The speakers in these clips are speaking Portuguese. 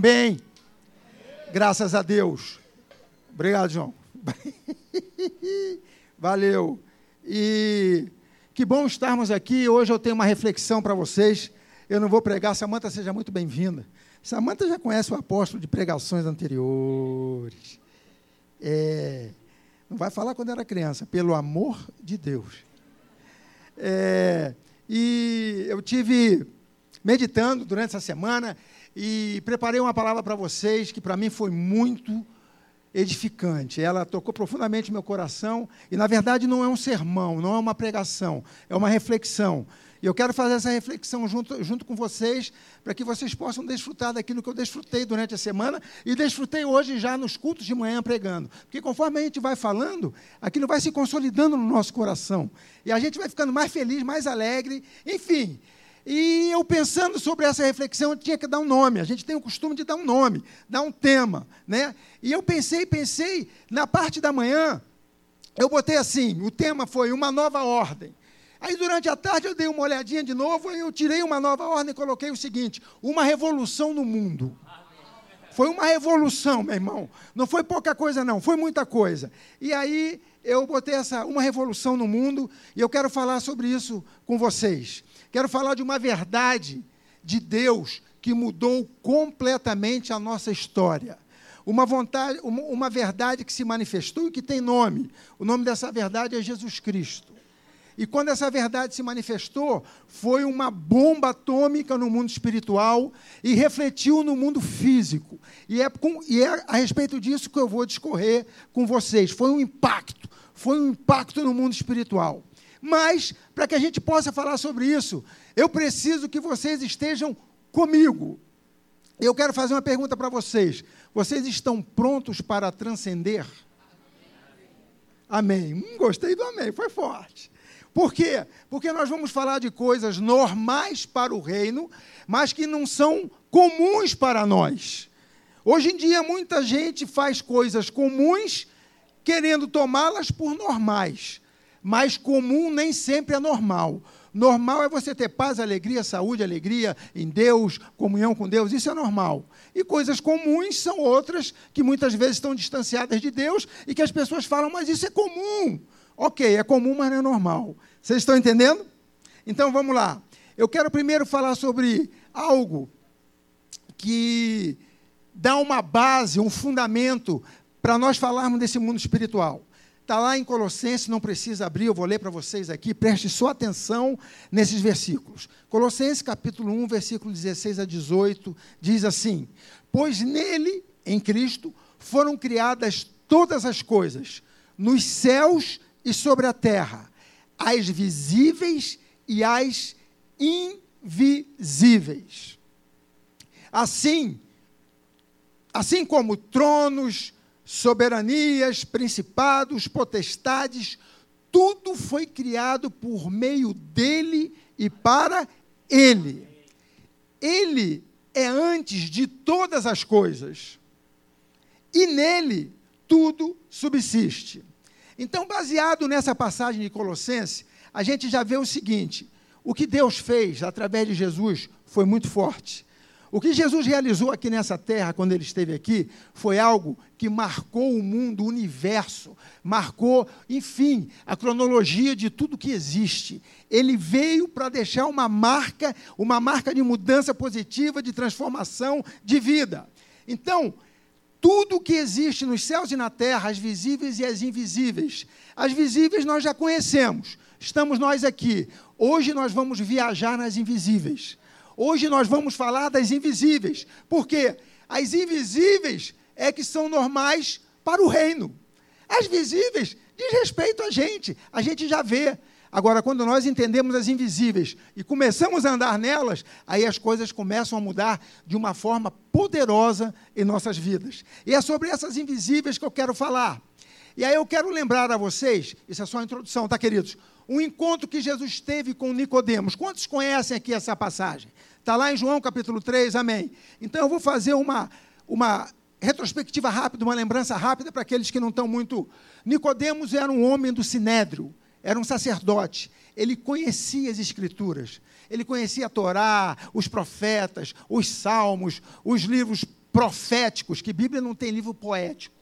bem? Graças a Deus. Obrigado, João. Valeu. E que bom estarmos aqui. Hoje eu tenho uma reflexão para vocês. Eu não vou pregar. Samanta, seja muito bem-vinda. Samanta já conhece o apóstolo de pregações anteriores. É, não vai falar quando era criança, pelo amor de Deus. É, e eu tive meditando durante essa semana e preparei uma palavra para vocês que para mim foi muito edificante. Ela tocou profundamente meu coração e na verdade não é um sermão, não é uma pregação, é uma reflexão. E eu quero fazer essa reflexão junto, junto com vocês, para que vocês possam desfrutar daquilo que eu desfrutei durante a semana e desfrutei hoje já nos cultos de manhã pregando. Porque conforme a gente vai falando, aquilo vai se consolidando no nosso coração. E a gente vai ficando mais feliz, mais alegre, enfim. E eu pensando sobre essa reflexão, eu tinha que dar um nome. A gente tem o costume de dar um nome, dar um tema. Né? E eu pensei, pensei, na parte da manhã, eu botei assim: o tema foi uma nova ordem. Aí durante a tarde eu dei uma olhadinha de novo, e eu tirei uma nova ordem e coloquei o seguinte: uma revolução no mundo. Foi uma revolução, meu irmão. Não foi pouca coisa, não, foi muita coisa. E aí eu botei essa uma revolução no mundo e eu quero falar sobre isso com vocês. Quero falar de uma verdade de Deus que mudou completamente a nossa história. Uma, vontade, uma, uma verdade que se manifestou e que tem nome. O nome dessa verdade é Jesus Cristo. E quando essa verdade se manifestou, foi uma bomba atômica no mundo espiritual e refletiu no mundo físico. E é, com, e é a respeito disso que eu vou discorrer com vocês. Foi um impacto, foi um impacto no mundo espiritual. Mas, para que a gente possa falar sobre isso, eu preciso que vocês estejam comigo. Eu quero fazer uma pergunta para vocês. Vocês estão prontos para transcender? Amém. Hum, gostei do amém, foi forte. Por quê? Porque nós vamos falar de coisas normais para o reino, mas que não são comuns para nós. Hoje em dia, muita gente faz coisas comuns querendo tomá-las por normais, mas comum nem sempre é normal. Normal é você ter paz, alegria, saúde, alegria em Deus, comunhão com Deus, isso é normal. E coisas comuns são outras que muitas vezes estão distanciadas de Deus e que as pessoas falam, mas isso é comum. Ok, é comum, mas não é normal. Vocês estão entendendo? Então vamos lá. Eu quero primeiro falar sobre algo que dá uma base, um fundamento para nós falarmos desse mundo espiritual. Está lá em Colossenses, não precisa abrir, eu vou ler para vocês aqui, preste sua atenção nesses versículos. Colossenses capítulo 1, versículo 16 a 18, diz assim: Pois nele, em Cristo, foram criadas todas as coisas, nos céus e sobre a terra, as visíveis e as invisíveis. Assim, assim como tronos, soberanias, principados, potestades, tudo foi criado por meio dele e para ele. Ele é antes de todas as coisas. E nele tudo subsiste. Então, baseado nessa passagem de Colossenses, a gente já vê o seguinte: o que Deus fez através de Jesus foi muito forte. O que Jesus realizou aqui nessa terra, quando ele esteve aqui, foi algo que marcou o mundo, o universo, marcou, enfim, a cronologia de tudo que existe. Ele veio para deixar uma marca, uma marca de mudança positiva, de transformação de vida. Então, tudo que existe nos céus e na terra, as visíveis e as invisíveis. As visíveis nós já conhecemos, estamos nós aqui. Hoje nós vamos viajar nas invisíveis. Hoje nós vamos falar das invisíveis, porque as invisíveis é que são normais para o reino. As visíveis diz respeito a gente, a gente já vê. Agora, quando nós entendemos as invisíveis e começamos a andar nelas, aí as coisas começam a mudar de uma forma poderosa em nossas vidas. E é sobre essas invisíveis que eu quero falar. E aí eu quero lembrar a vocês, isso é só a introdução, tá, queridos? Um encontro que Jesus teve com Nicodemos. Quantos conhecem aqui essa passagem? Está lá em João capítulo 3, amém. Então eu vou fazer uma, uma retrospectiva rápida, uma lembrança rápida para aqueles que não estão muito. Nicodemos era um homem do sinédrio era um sacerdote, ele conhecia as escrituras, ele conhecia a Torá, os profetas, os salmos, os livros proféticos, que Bíblia não tem livro poético.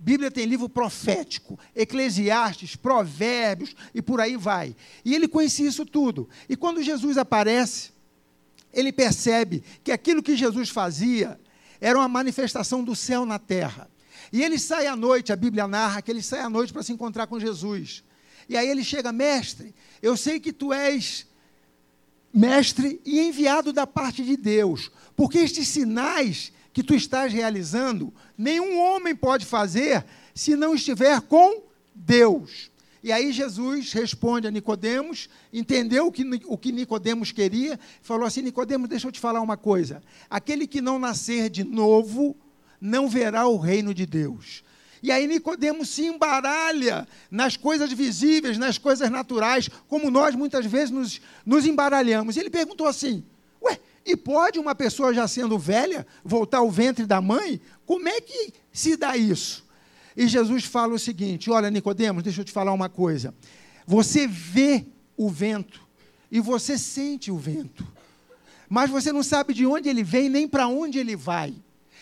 Bíblia tem livro profético, Eclesiastes, Provérbios e por aí vai. E ele conhecia isso tudo. E quando Jesus aparece, ele percebe que aquilo que Jesus fazia era uma manifestação do céu na terra. E ele sai à noite, a Bíblia narra que ele sai à noite para se encontrar com Jesus. E aí ele chega, mestre, eu sei que tu és mestre e enviado da parte de Deus, porque estes sinais que tu estás realizando, nenhum homem pode fazer se não estiver com Deus. E aí Jesus responde a Nicodemos, entendeu o que, o que Nicodemos queria, falou assim: Nicodemos, deixa eu te falar uma coisa. Aquele que não nascer de novo não verá o reino de Deus. E aí Nicodemos se embaralha nas coisas visíveis, nas coisas naturais, como nós muitas vezes nos, nos embaralhamos. Ele perguntou assim: Ué, e pode uma pessoa já sendo velha voltar ao ventre da mãe? Como é que se dá isso? E Jesus fala o seguinte: Olha, Nicodemos, deixa eu te falar uma coisa. Você vê o vento e você sente o vento, mas você não sabe de onde ele vem nem para onde ele vai.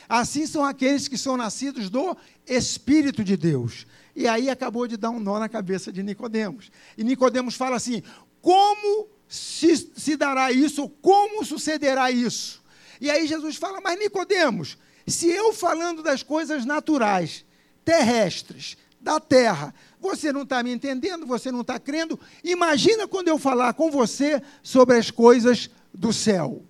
Assim são aqueles que são nascidos do Espírito de Deus. E aí acabou de dar um nó na cabeça de Nicodemos. E Nicodemos fala assim: como se, se dará isso? Como sucederá isso? E aí Jesus fala: Mas Nicodemos, se eu falando das coisas naturais, terrestres, da terra, você não está me entendendo, você não está crendo, imagina quando eu falar com você sobre as coisas do céu.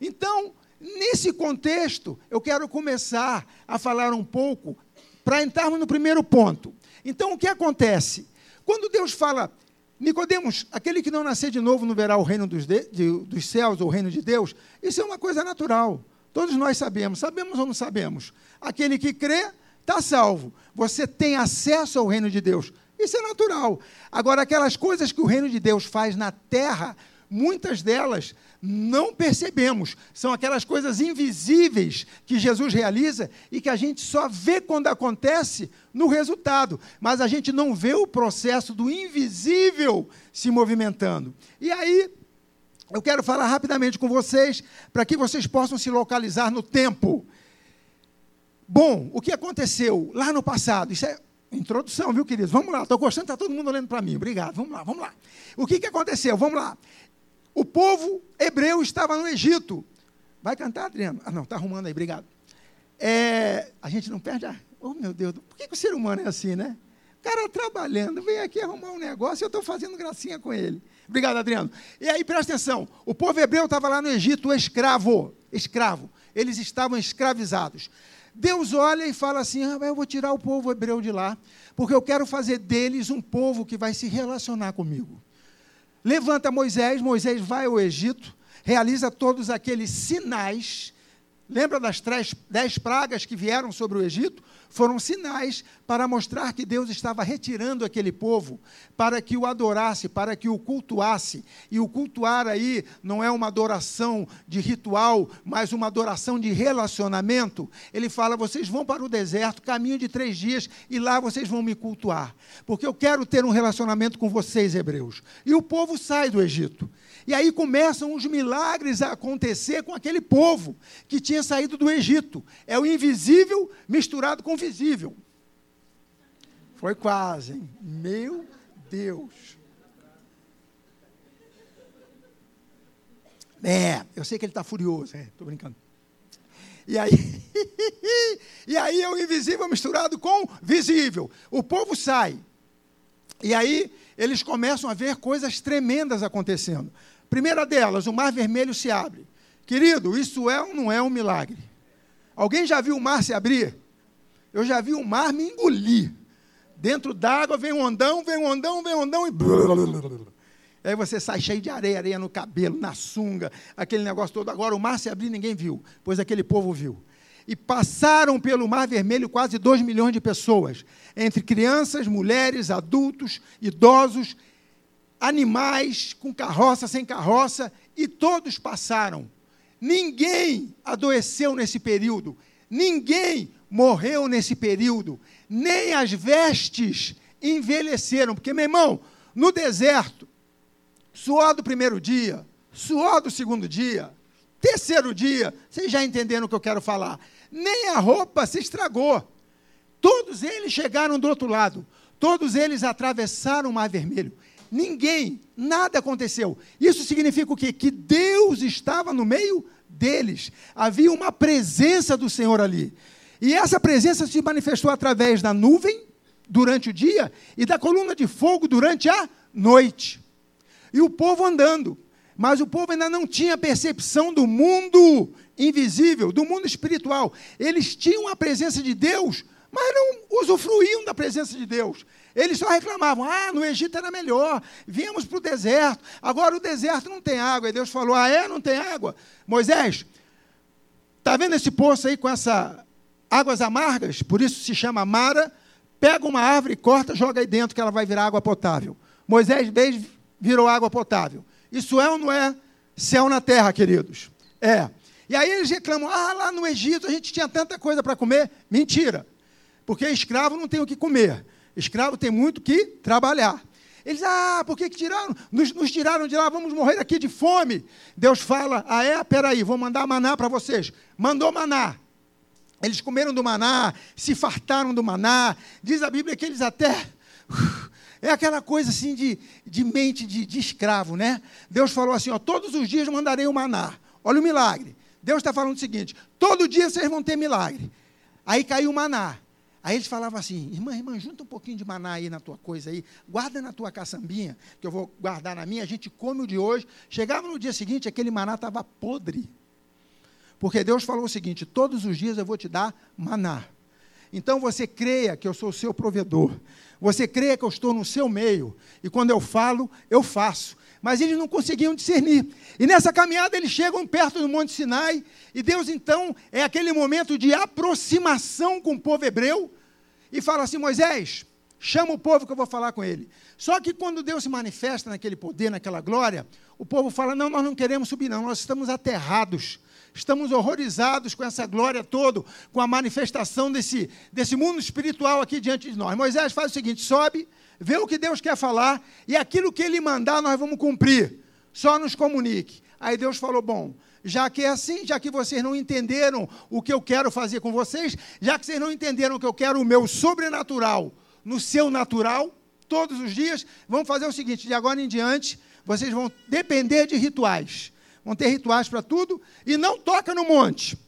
Então, Nesse contexto, eu quero começar a falar um pouco para entrarmos no primeiro ponto. Então, o que acontece? Quando Deus fala, Nicodemos, aquele que não nascer de novo não verá o reino dos, de, de, dos céus ou o reino de Deus, isso é uma coisa natural. Todos nós sabemos, sabemos ou não sabemos? Aquele que crê está salvo. Você tem acesso ao reino de Deus. Isso é natural. Agora, aquelas coisas que o reino de Deus faz na terra, muitas delas não percebemos. São aquelas coisas invisíveis que Jesus realiza e que a gente só vê quando acontece no resultado, mas a gente não vê o processo do invisível se movimentando. E aí, eu quero falar rapidamente com vocês para que vocês possam se localizar no tempo. Bom, o que aconteceu lá no passado? Isso é introdução, viu, queridos? Vamos lá, estou gostando, está todo mundo olhando para mim. Obrigado, vamos lá, vamos lá. O que, que aconteceu? Vamos lá. O povo hebreu estava no Egito. Vai cantar, Adriano? Ah, não, está arrumando aí, obrigado. É, a gente não perde a. Oh, meu Deus, por que, que o ser humano é assim, né? O cara trabalhando, vem aqui arrumar um negócio e eu estou fazendo gracinha com ele. Obrigado, Adriano. E aí, presta atenção: o povo hebreu estava lá no Egito, escravo. Escravo. Eles estavam escravizados. Deus olha e fala assim: ah, eu vou tirar o povo hebreu de lá, porque eu quero fazer deles um povo que vai se relacionar comigo. Levanta Moisés, Moisés vai ao Egito, realiza todos aqueles sinais. Lembra das três, dez pragas que vieram sobre o Egito? Foram sinais para mostrar que Deus estava retirando aquele povo para que o adorasse, para que o cultuasse. E o cultuar aí não é uma adoração de ritual, mas uma adoração de relacionamento. Ele fala: vocês vão para o deserto, caminho de três dias, e lá vocês vão me cultuar, porque eu quero ter um relacionamento com vocês, hebreus. E o povo sai do Egito. E aí começam os milagres a acontecer com aquele povo que tinha saído do Egito. É o invisível misturado com o visível. Foi quase, hein? Meu Deus. É, eu sei que ele está furioso, estou é, brincando. E aí, e aí é o invisível misturado com visível. O povo sai. E aí eles começam a ver coisas tremendas acontecendo. Primeira delas, o mar vermelho se abre. Querido, isso é ou não é um milagre? Alguém já viu o mar se abrir? Eu já vi o mar me engolir. Dentro d'água vem um ondão, vem um ondão, vem um ondão e. Aí você sai cheio de areia, areia no cabelo, na sunga, aquele negócio todo. Agora o mar se abrir, ninguém viu, pois aquele povo viu. E passaram pelo Mar Vermelho quase 2 milhões de pessoas, entre crianças, mulheres, adultos, idosos animais com carroça, sem carroça, e todos passaram. Ninguém adoeceu nesse período, ninguém morreu nesse período, nem as vestes envelheceram, porque, meu irmão, no deserto, suor do primeiro dia, suor do segundo dia, Terceiro dia, vocês já entenderam o que eu quero falar. Nem a roupa se estragou. Todos eles chegaram do outro lado. Todos eles atravessaram o Mar Vermelho. Ninguém, nada aconteceu. Isso significa o quê? Que Deus estava no meio deles. Havia uma presença do Senhor ali. E essa presença se manifestou através da nuvem durante o dia e da coluna de fogo durante a noite. E o povo andando. Mas o povo ainda não tinha percepção do mundo invisível, do mundo espiritual. Eles tinham a presença de Deus, mas não usufruíam da presença de Deus. Eles só reclamavam: ah, no Egito era melhor, viemos para o deserto, agora o deserto não tem água. E Deus falou: ah, é? Não tem água? Moisés, está vendo esse poço aí com essas águas amargas? Por isso se chama Mara. Pega uma árvore, corta, joga aí dentro que ela vai virar água potável. Moisés veio, virou água potável. Isso é ou não é céu na terra, queridos? É. E aí eles reclamam: ah, lá no Egito a gente tinha tanta coisa para comer. Mentira. Porque escravo não tem o que comer. Escravo tem muito que trabalhar. Eles, ah, por que, que tiraram? Nos, nos, tiraram de lá, vamos morrer aqui de fome. Deus fala, ah é? Peraí, vou mandar maná para vocês. Mandou maná. Eles comeram do maná, se fartaram do maná. Diz a Bíblia que eles até. É aquela coisa assim de, de mente de, de escravo, né? Deus falou assim: ó, todos os dias mandarei o maná. Olha o milagre. Deus está falando o seguinte: todo dia vocês vão ter milagre. Aí caiu o maná. Aí eles falavam assim: irmã, irmã, junta um pouquinho de maná aí na tua coisa aí, guarda na tua caçambinha, que eu vou guardar na minha, a gente come o de hoje. Chegava no dia seguinte, aquele maná estava podre. Porque Deus falou o seguinte: todos os dias eu vou te dar maná. Então você creia que eu sou o seu provedor. Você creia que eu estou no seu meio. E quando eu falo, eu faço. Mas eles não conseguiam discernir. E nessa caminhada eles chegam perto do Monte Sinai. E Deus, então, é aquele momento de aproximação com o povo hebreu. E fala assim: Moisés, chama o povo que eu vou falar com ele. Só que quando Deus se manifesta naquele poder, naquela glória, o povo fala: Não, nós não queremos subir, não, nós estamos aterrados estamos horrorizados com essa glória toda, com a manifestação desse, desse mundo espiritual aqui diante de nós. Moisés faz o seguinte: sobe, vê o que Deus quer falar, e aquilo que ele mandar nós vamos cumprir. Só nos comunique. Aí Deus falou: bom, já que é assim, já que vocês não entenderam o que eu quero fazer com vocês, já que vocês não entenderam que eu quero o meu sobrenatural no seu natural, todos os dias, vamos fazer o seguinte: de agora em diante, vocês vão depender de rituais vão ter rituais para tudo, e não toca no monte.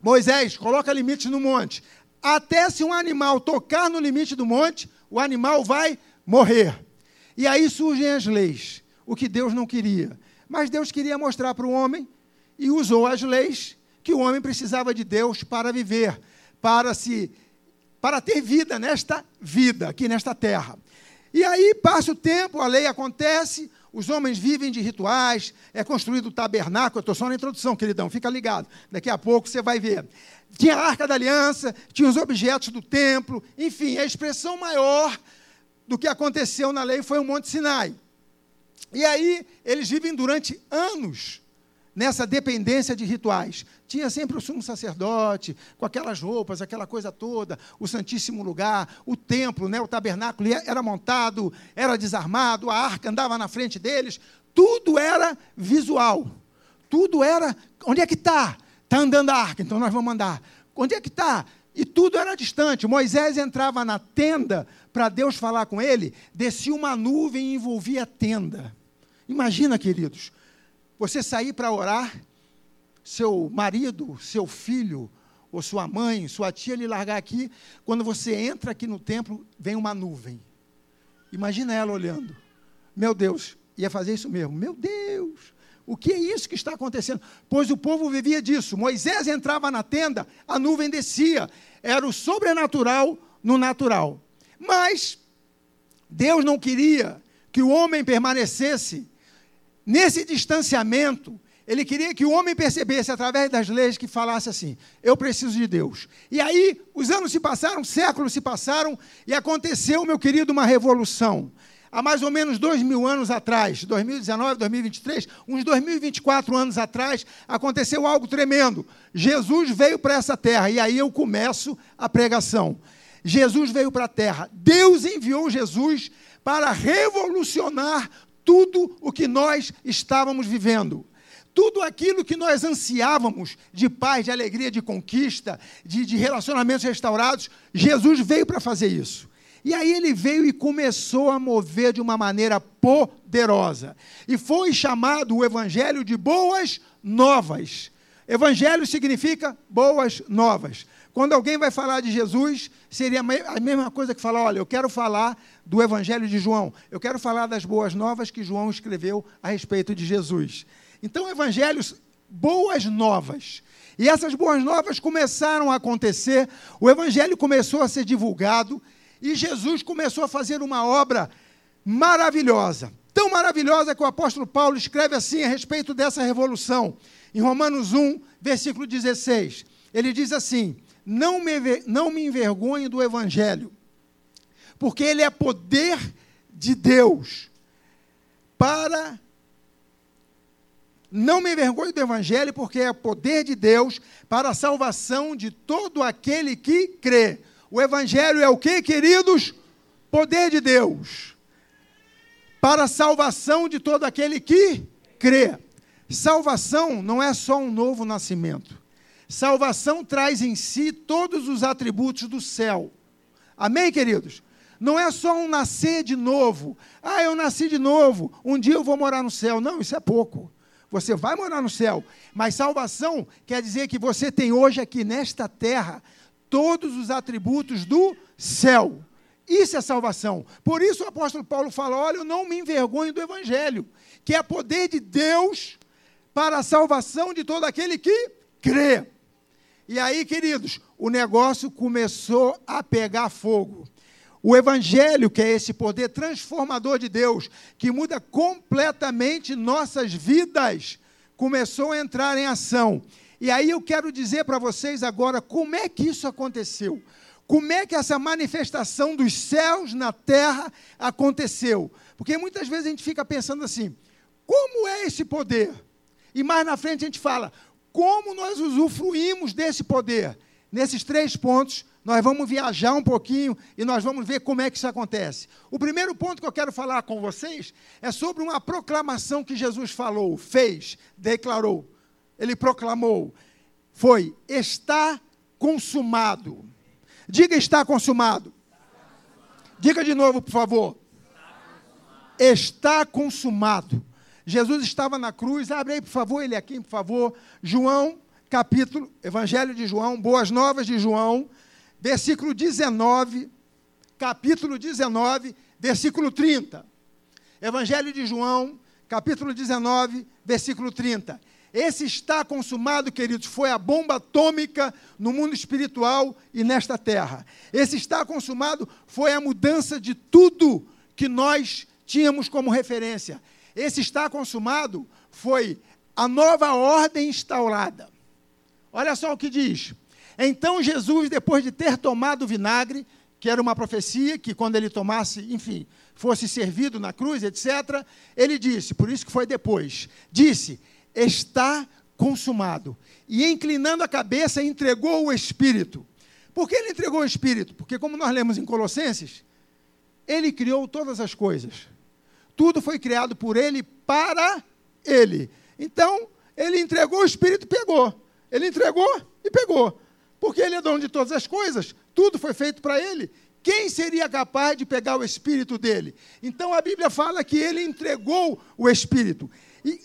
Moisés, coloca limites no monte. Até se um animal tocar no limite do monte, o animal vai morrer. E aí surgem as leis, o que Deus não queria. Mas Deus queria mostrar para o homem, e usou as leis, que o homem precisava de Deus para viver, para se para ter vida nesta vida, aqui nesta terra. E aí passa o tempo, a lei acontece, os homens vivem de rituais, é construído o tabernáculo. Estou só na introdução, queridão, fica ligado. Daqui a pouco você vai ver. Tinha a arca da aliança, tinha os objetos do templo, enfim, a expressão maior do que aconteceu na lei foi o Monte Sinai. E aí, eles vivem durante anos nessa dependência de rituais. Tinha sempre o sumo sacerdote, com aquelas roupas, aquela coisa toda, o Santíssimo Lugar, o templo, né, o tabernáculo era montado, era desarmado, a arca andava na frente deles, tudo era visual. Tudo era. Onde é que está? Está andando a arca, então nós vamos andar. Onde é que está? E tudo era distante. Moisés entrava na tenda para Deus falar com ele, descia uma nuvem e envolvia a tenda. Imagina, queridos, você sair para orar, seu marido, seu filho, ou sua mãe, sua tia lhe largar aqui, quando você entra aqui no templo, vem uma nuvem. Imagina ela olhando. Meu Deus, ia fazer isso mesmo. Meu Deus, o que é isso que está acontecendo? Pois o povo vivia disso. Moisés entrava na tenda, a nuvem descia. Era o sobrenatural no natural. Mas Deus não queria que o homem permanecesse Nesse distanciamento, ele queria que o homem percebesse através das leis que falasse assim: eu preciso de Deus. E aí, os anos se passaram, séculos se passaram, e aconteceu, meu querido, uma revolução. Há mais ou menos dois mil anos atrás, 2019, 2023, uns 2024 anos atrás, aconteceu algo tremendo. Jesus veio para essa terra, e aí eu começo a pregação. Jesus veio para a terra. Deus enviou Jesus para revolucionar tudo o que nós estávamos vivendo. tudo aquilo que nós ansiávamos de paz, de alegria, de conquista, de, de relacionamentos restaurados, Jesus veio para fazer isso. E aí ele veio e começou a mover de uma maneira poderosa. E foi chamado o Evangelho de Boas Novas. Evangelho significa boas novas. Quando alguém vai falar de Jesus, seria a mesma coisa que falar: olha, eu quero falar do Evangelho de João, eu quero falar das boas novas que João escreveu a respeito de Jesus. Então, evangelhos, boas novas. E essas boas novas começaram a acontecer, o evangelho começou a ser divulgado e Jesus começou a fazer uma obra maravilhosa. Tão maravilhosa que o apóstolo Paulo escreve assim a respeito dessa revolução. Em Romanos 1, versículo 16, ele diz assim: Não me, não me envergonhe do evangelho, porque ele é poder de Deus para não me envergonhe do Evangelho, porque é poder de Deus para a salvação de todo aquele que crê. O Evangelho é o que, queridos? Poder de Deus para a salvação de todo aquele que crê. Salvação não é só um novo nascimento. Salvação traz em si todos os atributos do céu. Amém, queridos? Não é só um nascer de novo. Ah, eu nasci de novo, um dia eu vou morar no céu. Não, isso é pouco. Você vai morar no céu. Mas salvação quer dizer que você tem hoje aqui nesta terra todos os atributos do céu. Isso é salvação. Por isso o apóstolo Paulo fala: olha, eu não me envergonho do evangelho, que é poder de Deus para a salvação de todo aquele que crê. E aí, queridos, o negócio começou a pegar fogo. O Evangelho, que é esse poder transformador de Deus, que muda completamente nossas vidas, começou a entrar em ação. E aí eu quero dizer para vocês agora como é que isso aconteceu. Como é que essa manifestação dos céus na terra aconteceu? Porque muitas vezes a gente fica pensando assim: como é esse poder? E mais na frente a gente fala: como nós usufruímos desse poder? Nesses três pontos nós vamos viajar um pouquinho e nós vamos ver como é que isso acontece. O primeiro ponto que eu quero falar com vocês é sobre uma proclamação que Jesus falou, fez, declarou. Ele proclamou. Foi: está consumado. Diga está consumado. Diga de novo, por favor. Está consumado. Jesus estava na cruz. Abre aí, por favor, ele aqui, por favor. João, capítulo, Evangelho de João, Boas Novas de João, versículo 19, capítulo 19, versículo 30. Evangelho de João, capítulo 19, versículo 30. Esse está consumado, queridos, foi a bomba atômica no mundo espiritual e nesta terra. Esse está consumado foi a mudança de tudo que nós tínhamos como referência. Esse está consumado foi a nova ordem instaurada. Olha só o que diz: então Jesus, depois de ter tomado o vinagre, que era uma profecia, que quando ele tomasse, enfim, fosse servido na cruz, etc., ele disse, por isso que foi depois, disse: Está consumado. E inclinando a cabeça, entregou o Espírito. Por que ele entregou o Espírito? Porque, como nós lemos em Colossenses, ele criou todas as coisas. Tudo foi criado por ele para ele. Então, ele entregou o Espírito e pegou. Ele entregou e pegou porque ele é dono de todas as coisas, tudo foi feito para ele. Quem seria capaz de pegar o espírito dele? Então a Bíblia fala que ele entregou o espírito. E,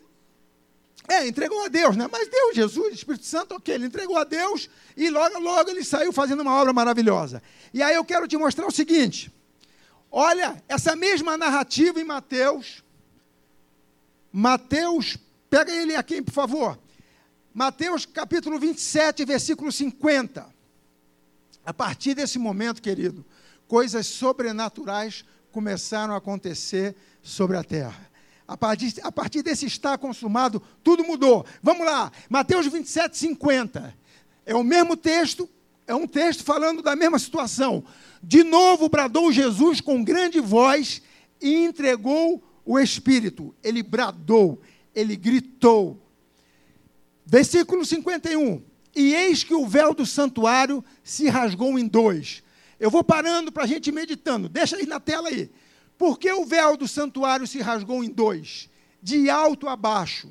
é, entregou a Deus, né? Mas Deus, Jesus, Espírito Santo, ok, ele entregou a Deus e logo, logo ele saiu fazendo uma obra maravilhosa. E aí eu quero te mostrar o seguinte: olha, essa mesma narrativa em Mateus. Mateus, pega ele aqui, por favor. Mateus capítulo 27, versículo 50. A partir desse momento, querido, coisas sobrenaturais começaram a acontecer sobre a terra. A partir, a partir desse estar consumado, tudo mudou. Vamos lá, Mateus 27, 50. É o mesmo texto, é um texto falando da mesma situação. De novo bradou Jesus com grande voz e entregou o Espírito. Ele bradou, ele gritou. Versículo 51. E eis que o véu do santuário se rasgou em dois. Eu vou parando para a gente ir meditando. Deixa aí na tela aí. Por que o véu do santuário se rasgou em dois? De alto a baixo.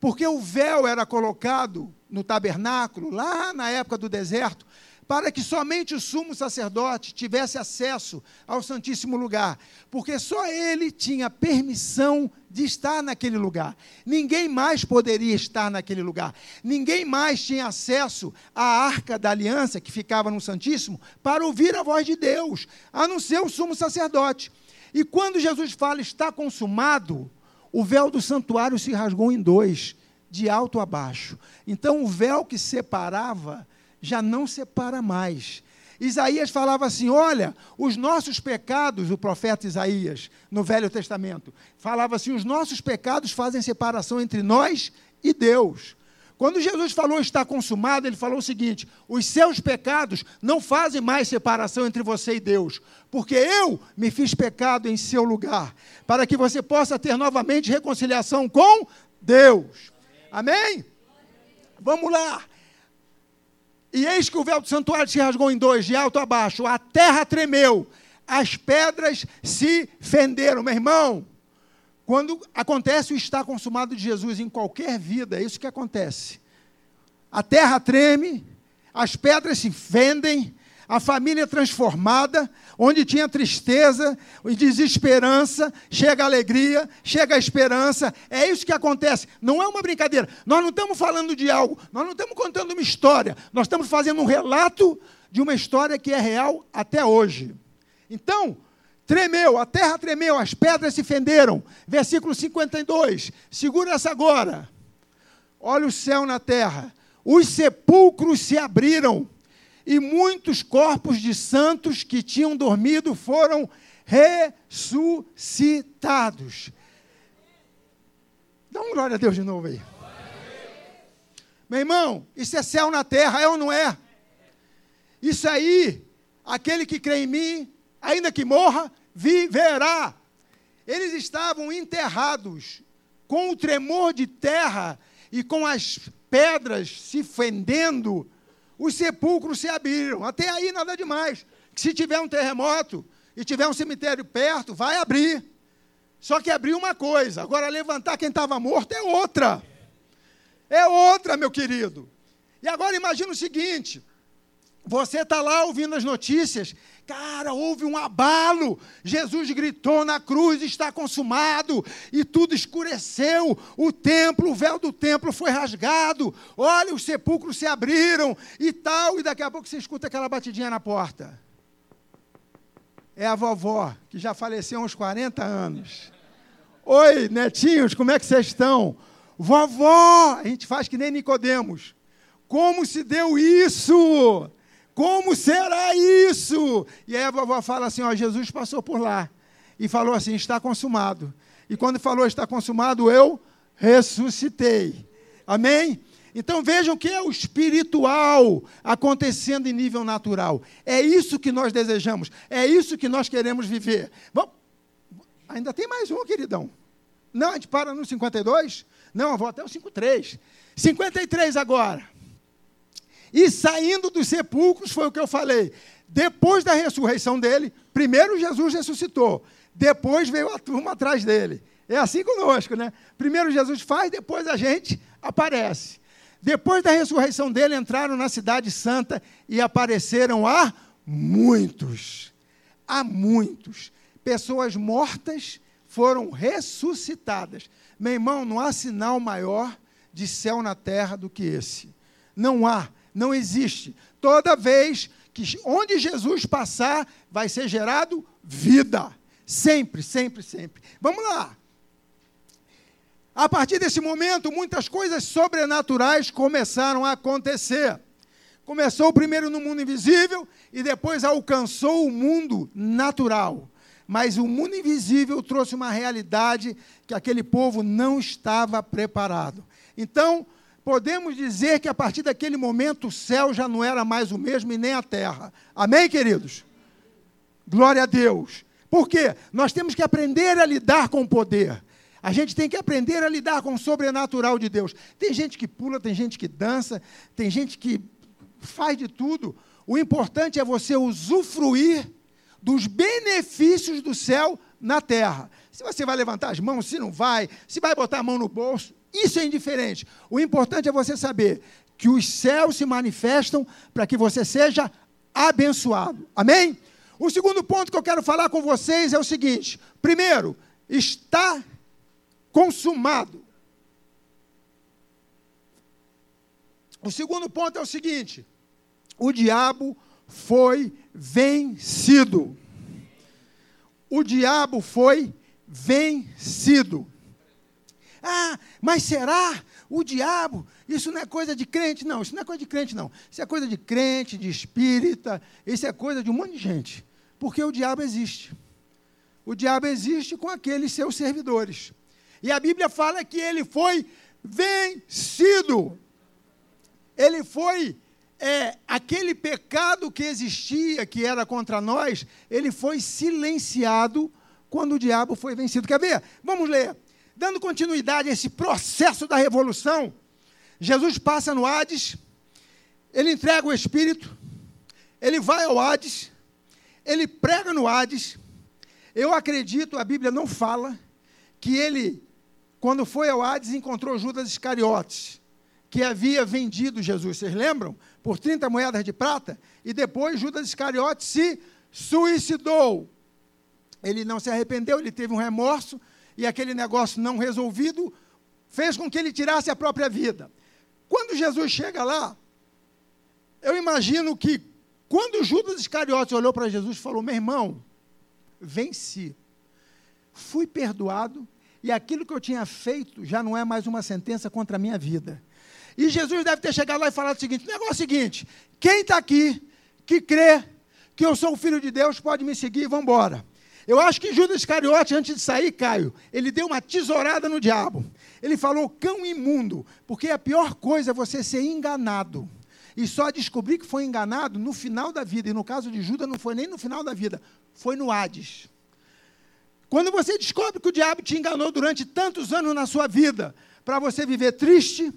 Porque o véu era colocado no tabernáculo, lá na época do deserto, para que somente o sumo sacerdote tivesse acesso ao Santíssimo Lugar, porque só ele tinha permissão de estar naquele lugar. Ninguém mais poderia estar naquele lugar. Ninguém mais tinha acesso à arca da aliança que ficava no Santíssimo para ouvir a voz de Deus, a não ser o sumo sacerdote. E quando Jesus fala está consumado, o véu do santuário se rasgou em dois, de alto a baixo. Então o véu que separava já não separa mais. Isaías falava assim: olha, os nossos pecados, o profeta Isaías, no Velho Testamento, falava assim: os nossos pecados fazem separação entre nós e Deus. Quando Jesus falou está consumado, ele falou o seguinte: os seus pecados não fazem mais separação entre você e Deus, porque eu me fiz pecado em seu lugar, para que você possa ter novamente reconciliação com Deus. Amém? Vamos lá. E eis que o véu do santuário se rasgou em dois, de alto a baixo, a terra tremeu, as pedras se fenderam. Meu irmão, quando acontece o estar consumado de Jesus em qualquer vida, é isso que acontece. A terra treme, as pedras se fendem, a família transformada, onde tinha tristeza e desesperança, chega a alegria, chega a esperança. É isso que acontece. Não é uma brincadeira. Nós não estamos falando de algo, nós não estamos contando uma história, nós estamos fazendo um relato de uma história que é real até hoje. Então, tremeu, a terra tremeu, as pedras se fenderam. Versículo 52. Segura essa agora. Olha o céu na terra. Os sepulcros se abriram e muitos corpos de santos que tinham dormido foram ressuscitados. Dá uma glória a Deus de novo aí. Meu irmão, isso é céu na terra, é ou não é? Isso aí, aquele que crê em mim, ainda que morra, viverá. Eles estavam enterrados com o tremor de terra e com as pedras se fendendo os sepulcros se abriram. Até aí nada demais. Se tiver um terremoto e tiver um cemitério perto, vai abrir. Só que abrir uma coisa, agora levantar quem estava morto é outra. É outra, meu querido. E agora imagina o seguinte: você está lá ouvindo as notícias, cara, houve um abalo. Jesus gritou na cruz: está consumado, e tudo escureceu. O templo, o véu do templo foi rasgado. Olha, os sepulcros se abriram e tal. E daqui a pouco você escuta aquela batidinha na porta. É a vovó, que já faleceu há uns 40 anos. Oi, netinhos, como é que vocês estão? Vovó! A gente faz que nem Nicodemos. Como se deu isso? Como será isso? E aí a vovó fala assim: ó, Jesus passou por lá e falou assim: está consumado. E quando falou está consumado, eu ressuscitei. Amém? Então vejam que é o espiritual acontecendo em nível natural. É isso que nós desejamos, é isso que nós queremos viver. Bom, ainda tem mais um, queridão. Não, a gente para no 52? Não, eu vou até o 53. 53 agora. E saindo dos sepulcros, foi o que eu falei. Depois da ressurreição dele, primeiro Jesus ressuscitou, depois veio a turma atrás dele. É assim conosco, né? Primeiro Jesus faz, depois a gente aparece. Depois da ressurreição dele, entraram na Cidade Santa e apareceram a muitos. A muitos. Pessoas mortas foram ressuscitadas. Meu irmão, não há sinal maior de céu na terra do que esse. Não há não existe. Toda vez que onde Jesus passar, vai ser gerado vida. Sempre, sempre, sempre. Vamos lá. A partir desse momento, muitas coisas sobrenaturais começaram a acontecer. Começou primeiro no mundo invisível e depois alcançou o mundo natural. Mas o mundo invisível trouxe uma realidade que aquele povo não estava preparado. Então, podemos dizer que a partir daquele momento o céu já não era mais o mesmo e nem a terra. Amém, queridos? Glória a Deus. Por quê? Nós temos que aprender a lidar com o poder. A gente tem que aprender a lidar com o sobrenatural de Deus. Tem gente que pula, tem gente que dança, tem gente que faz de tudo. O importante é você usufruir dos benefícios do céu na terra. Se você vai levantar as mãos, se não vai, se vai botar a mão no bolso, Isso é indiferente. O importante é você saber que os céus se manifestam para que você seja abençoado. Amém? O segundo ponto que eu quero falar com vocês é o seguinte: primeiro, está consumado. O segundo ponto é o seguinte: o diabo foi vencido. O diabo foi vencido. Ah, mas será? O diabo, isso não é coisa de crente? Não, isso não é coisa de crente, não. Isso é coisa de crente, de espírita, isso é coisa de um monte de gente. Porque o diabo existe. O diabo existe com aqueles seus servidores. E a Bíblia fala que ele foi vencido. Ele foi é, aquele pecado que existia, que era contra nós, ele foi silenciado quando o diabo foi vencido. Quer ver? Vamos ler. Dando continuidade a esse processo da revolução, Jesus passa no Hades, ele entrega o Espírito, ele vai ao Hades, ele prega no Hades. Eu acredito, a Bíblia não fala, que ele, quando foi ao Hades, encontrou Judas Iscariotes que havia vendido Jesus, vocês lembram? Por 30 moedas de prata, e depois Judas Iscariote se suicidou. Ele não se arrependeu, ele teve um remorso, e aquele negócio não resolvido fez com que ele tirasse a própria vida. Quando Jesus chega lá, eu imagino que quando Judas Iscariote olhou para Jesus e falou: Meu irmão, venci, fui perdoado, e aquilo que eu tinha feito já não é mais uma sentença contra a minha vida. E Jesus deve ter chegado lá e falado o seguinte: o negócio é o seguinte, quem está aqui, que crê que eu sou o filho de Deus, pode me seguir e vamos embora. Eu acho que Judas Iscariote, antes de sair, Caio, ele deu uma tesourada no diabo. Ele falou cão imundo, porque a pior coisa é você ser enganado. E só descobrir que foi enganado no final da vida. E no caso de Judas, não foi nem no final da vida, foi no Hades. Quando você descobre que o diabo te enganou durante tantos anos na sua vida, para você viver triste,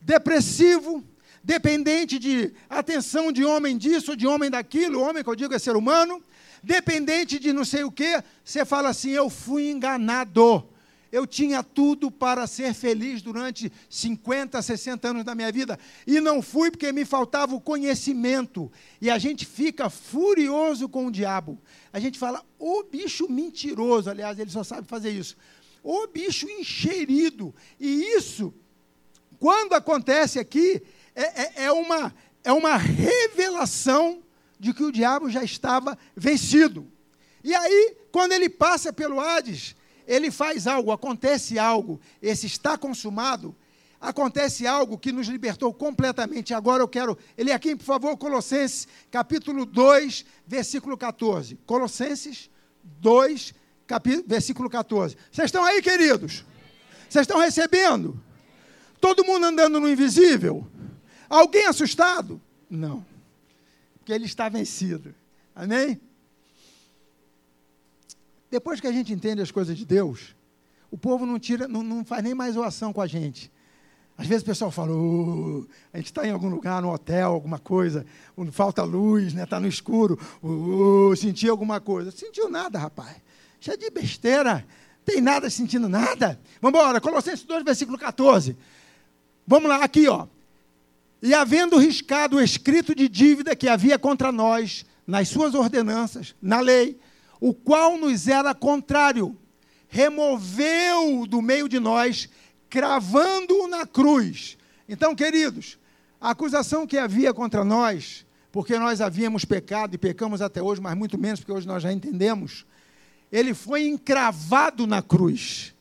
depressivo, dependente de atenção de homem disso, de homem daquilo, homem que eu digo é ser humano, dependente de não sei o quê, você fala assim: eu fui enganado. Eu tinha tudo para ser feliz durante 50, 60 anos da minha vida e não fui porque me faltava o conhecimento. E a gente fica furioso com o diabo. A gente fala, o bicho mentiroso, aliás, ele só sabe fazer isso. O bicho encherido. E isso quando acontece aqui, é, é, é, uma, é uma revelação de que o diabo já estava vencido. E aí, quando ele passa pelo Hades, ele faz algo, acontece algo, esse está consumado, acontece algo que nos libertou completamente. Agora eu quero, ele aqui, por favor, Colossenses, capítulo 2, versículo 14. Colossenses 2, capítulo, versículo 14. Vocês estão aí, queridos? Vocês estão recebendo? Todo mundo andando no invisível? Alguém assustado? Não. Porque ele está vencido. Amém? Depois que a gente entende as coisas de Deus, o povo não tira, não, não faz nem mais oração com a gente. Às vezes o pessoal fala, oh, a gente está em algum lugar, no hotel, alguma coisa, falta luz, está né, tá no escuro, oh, sentiu alguma coisa. Sentiu nada, rapaz. Isso é de besteira. Tem nada sentindo nada. Vamos embora, Colossenses 2, versículo 14. Vamos lá, aqui, ó. E havendo riscado o escrito de dívida que havia contra nós, nas suas ordenanças, na lei, o qual nos era contrário, removeu do meio de nós, cravando-o na cruz. Então, queridos, a acusação que havia contra nós, porque nós havíamos pecado e pecamos até hoje, mas muito menos porque hoje nós já entendemos, ele foi encravado na cruz.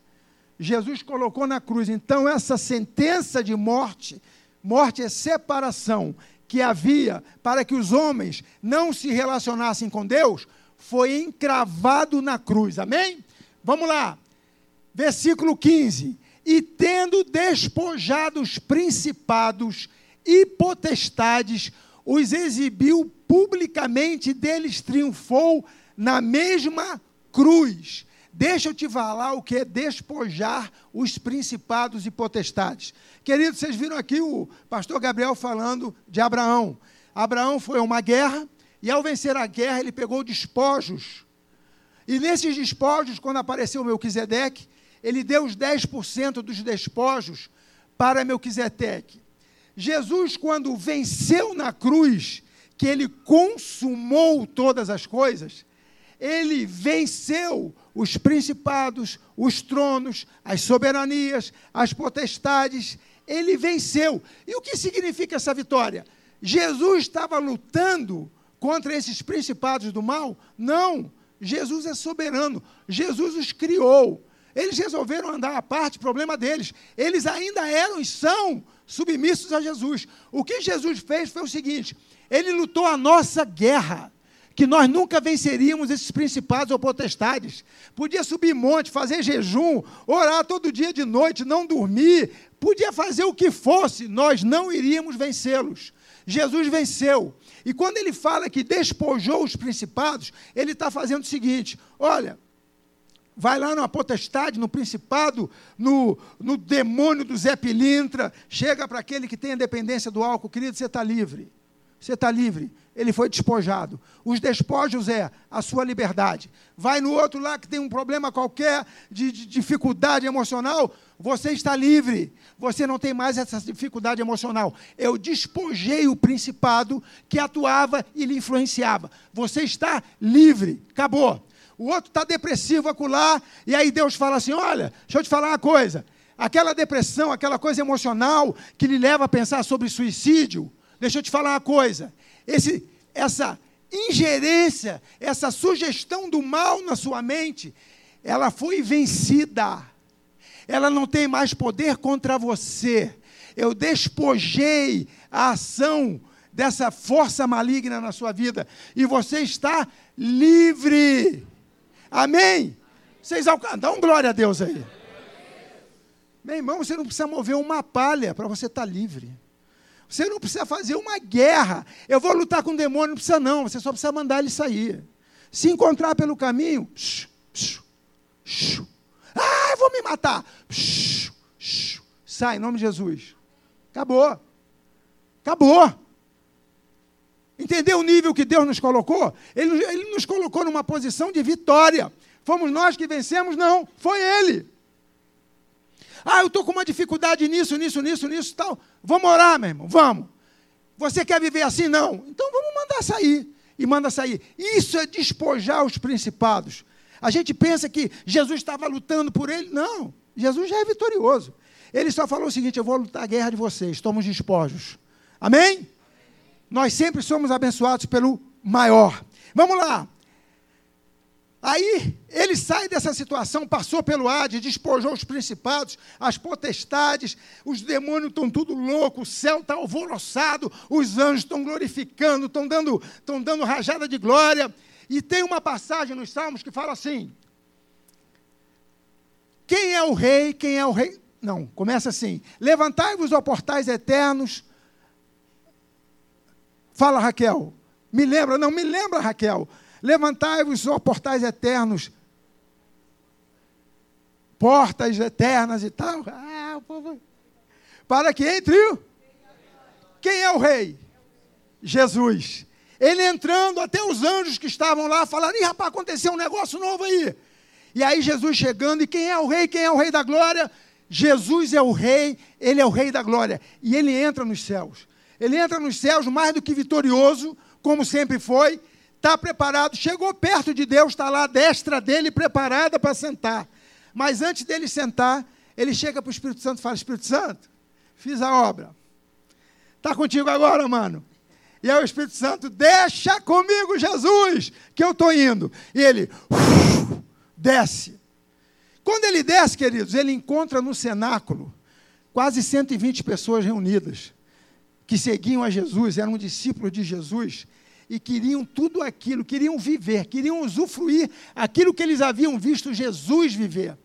Jesus colocou na cruz. Então, essa sentença de morte, morte é separação, que havia para que os homens não se relacionassem com Deus, foi encravado na cruz. Amém? Vamos lá. Versículo 15. E tendo despojado os principados e potestades, os exibiu publicamente, deles triunfou na mesma cruz Deixa eu te falar o que é despojar os principados e potestades. Queridos, vocês viram aqui o pastor Gabriel falando de Abraão. Abraão foi a uma guerra e, ao vencer a guerra, ele pegou despojos. E nesses despojos, quando apareceu Melquisedeque, ele deu os 10% dos despojos para Melquisedeque. Jesus, quando venceu na cruz, que ele consumou todas as coisas, ele venceu os principados, os tronos, as soberanias, as potestades, ele venceu. E o que significa essa vitória? Jesus estava lutando contra esses principados do mal? Não. Jesus é soberano. Jesus os criou. Eles resolveram andar à parte, problema deles. Eles ainda eram e são submissos a Jesus. O que Jesus fez foi o seguinte: ele lutou a nossa guerra que nós nunca venceríamos esses principados ou potestades. Podia subir monte, fazer jejum, orar todo dia de noite, não dormir, podia fazer o que fosse, nós não iríamos vencê-los. Jesus venceu. E quando ele fala que despojou os principados, ele está fazendo o seguinte: olha, vai lá numa potestade, no principado, no, no demônio do Zé Pilintra, chega para aquele que tem a dependência do álcool, querido, você está livre. Você está livre. Ele foi despojado. Os despojos é a sua liberdade. Vai no outro lá que tem um problema qualquer de, de dificuldade emocional, você está livre. Você não tem mais essa dificuldade emocional. Eu despojei o principado que atuava e lhe influenciava. Você está livre. Acabou. O outro está depressivo acolá, e aí Deus fala assim: olha, deixa eu te falar uma coisa. Aquela depressão, aquela coisa emocional que lhe leva a pensar sobre suicídio, Deixa eu te falar uma coisa. Esse, essa ingerência, essa sugestão do mal na sua mente, ela foi vencida. Ela não tem mais poder contra você. Eu despojei a ação dessa força maligna na sua vida e você está livre. Amém? Vocês dá um glória a Deus aí. Meu irmão, você não precisa mover uma palha para você estar livre. Você não precisa fazer uma guerra. Eu vou lutar com o demônio, não precisa não. Você só precisa mandar ele sair. Se encontrar pelo caminho, ah, eu vou me matar. sai, em nome de Jesus. Acabou. Acabou. Entendeu o nível que Deus nos colocou? Ele, ele nos colocou numa posição de vitória. Fomos nós que vencemos? Não, foi Ele. Ah, eu estou com uma dificuldade nisso, nisso, nisso, nisso tal. Vamos orar, meu irmão, vamos. Você quer viver assim? Não. Então vamos mandar sair. E manda sair. Isso é despojar os principados. A gente pensa que Jesus estava lutando por ele. Não. Jesus já é vitorioso. Ele só falou o seguinte: eu vou lutar a guerra de vocês, estamos despojos. Amém? Nós sempre somos abençoados pelo maior. Vamos lá. Aí ele sai dessa situação, passou pelo Hades, despojou os principados, as potestades, os demônios estão tudo louco, o céu está alvoroçado, os anjos estão glorificando, estão dando, estão dando rajada de glória. E tem uma passagem nos Salmos que fala assim: Quem é o rei? Quem é o rei? Não, começa assim: Levantai-vos, ó portais eternos. Fala, Raquel. Me lembra? Não, me lembra, Raquel Levantai-vos, ó portais eternos, portas eternas e tal. Ah, para que entre Quem é o rei? Jesus. Ele entrando, até os anjos que estavam lá falaram: Ih, rapaz, aconteceu um negócio novo aí. E aí Jesus chegando, e quem é o rei? Quem é o rei da glória? Jesus é o rei, ele é o rei da glória. E ele entra nos céus. Ele entra nos céus mais do que vitorioso, como sempre foi, está preparado, chegou perto de Deus, está lá a destra dele preparada para sentar. Mas antes dele sentar, ele chega para o Espírito Santo e fala: Espírito Santo, fiz a obra. Está contigo agora, mano. E aí o Espírito Santo, deixa comigo, Jesus, que eu estou indo. E ele uf, desce. Quando ele desce, queridos, ele encontra no cenáculo quase 120 pessoas reunidas que seguiam a Jesus, eram discípulos de Jesus e queriam tudo aquilo, queriam viver, queriam usufruir aquilo que eles haviam visto Jesus viver.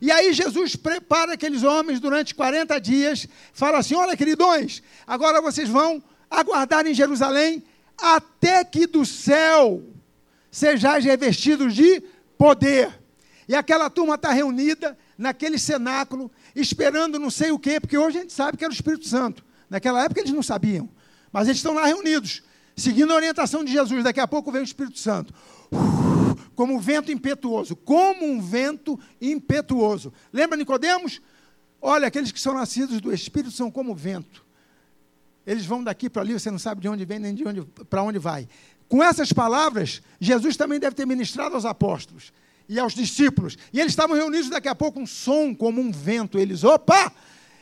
E aí Jesus prepara aqueles homens durante 40 dias, fala assim: olha, queridões, agora vocês vão aguardar em Jerusalém até que do céu sejais revestidos de poder. E aquela turma está reunida naquele cenáculo, esperando não sei o quê, porque hoje a gente sabe que era o Espírito Santo. Naquela época eles não sabiam. Mas eles estão lá reunidos seguindo a orientação de Jesus. Daqui a pouco vem o Espírito Santo. como um vento impetuoso, como um vento impetuoso. Lembra Nicodemos? Olha, aqueles que são nascidos do Espírito são como vento. Eles vão daqui para ali, você não sabe de onde vem nem de onde para onde vai. Com essas palavras, Jesus também deve ter ministrado aos apóstolos e aos discípulos. E eles estavam reunidos daqui a pouco um som como um vento. Eles, opa!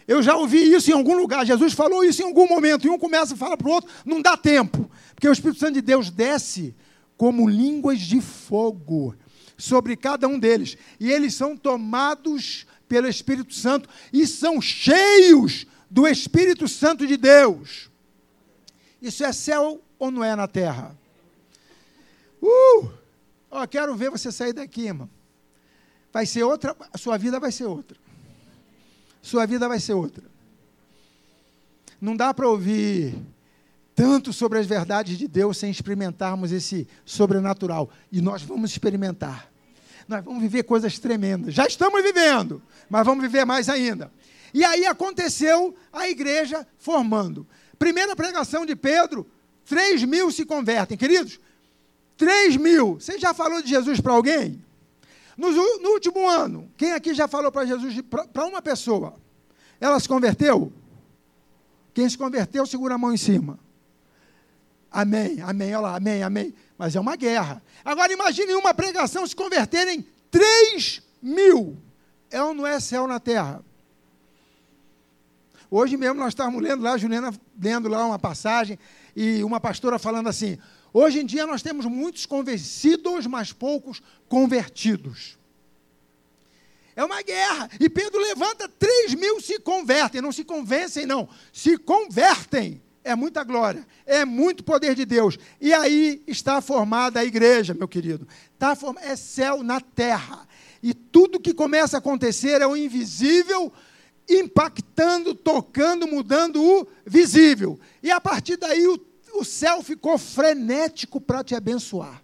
Eu já ouvi isso em algum lugar. Jesus falou isso em algum momento. E um começa a falar para o outro, não dá tempo. Porque o Espírito Santo de Deus desce como línguas de fogo sobre cada um deles. E eles são tomados pelo Espírito Santo e são cheios do Espírito Santo de Deus. Isso é céu ou não é na terra? Uh! Ó, quero ver você sair daqui, irmão. Vai ser outra, sua vida vai ser outra sua vida vai ser outra. Não dá para ouvir tanto sobre as verdades de Deus sem experimentarmos esse sobrenatural. E nós vamos experimentar. Nós vamos viver coisas tremendas. Já estamos vivendo, mas vamos viver mais ainda. E aí aconteceu a igreja formando. Primeira pregação de Pedro, 3 mil se convertem. Queridos, 3 mil. Você já falou de Jesus para alguém? No, no último ano, quem aqui já falou para Jesus, para uma pessoa, ela se converteu? Quem se converteu, segura a mão em cima. Amém, amém, olha lá, amém, amém. Mas é uma guerra. Agora imagine uma pregação se converterem 3 mil. É ou não é céu na terra? Hoje mesmo nós estávamos lendo lá, Juliana lendo lá uma passagem, e uma pastora falando assim: Hoje em dia nós temos muitos convencidos, mas poucos convertidos. É uma guerra. E Pedro levanta, 3 mil se convertem. Não se convencem, não. Se convertem. É muita glória. É muito poder de Deus. E aí está formada a igreja, meu querido. Tá form... É céu na terra. E tudo que começa a acontecer é o invisível impactando, tocando, mudando o visível. E a partir daí o o céu ficou frenético para te abençoar.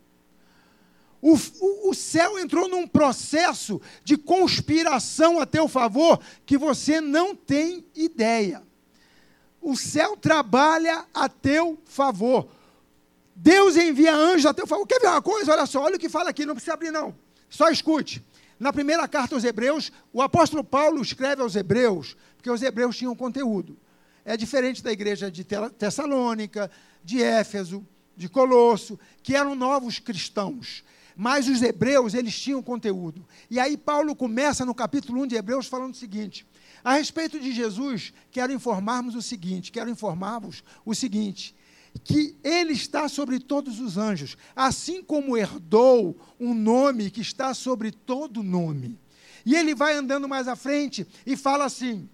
O, o, o, céu entrou num processo de conspiração a teu favor que você não tem ideia. O céu trabalha a teu favor. Deus envia anjos a teu favor. Quer ver uma coisa? Olha só, olha o que fala aqui, não precisa abrir, não. Só escute. Na primeira carta aos Hebreus, o apóstolo Paulo escreve aos Hebreus, porque os Hebreus tinham conteúdo. É diferente da igreja de Tessalônica, de Éfeso, de Colosso, que eram novos cristãos. Mas os hebreus, eles tinham conteúdo. E aí Paulo começa no capítulo 1 de Hebreus falando o seguinte: a respeito de Jesus, quero informarmos o seguinte, quero informar-vos o seguinte, que ele está sobre todos os anjos, assim como herdou um nome que está sobre todo nome. E ele vai andando mais à frente e fala assim: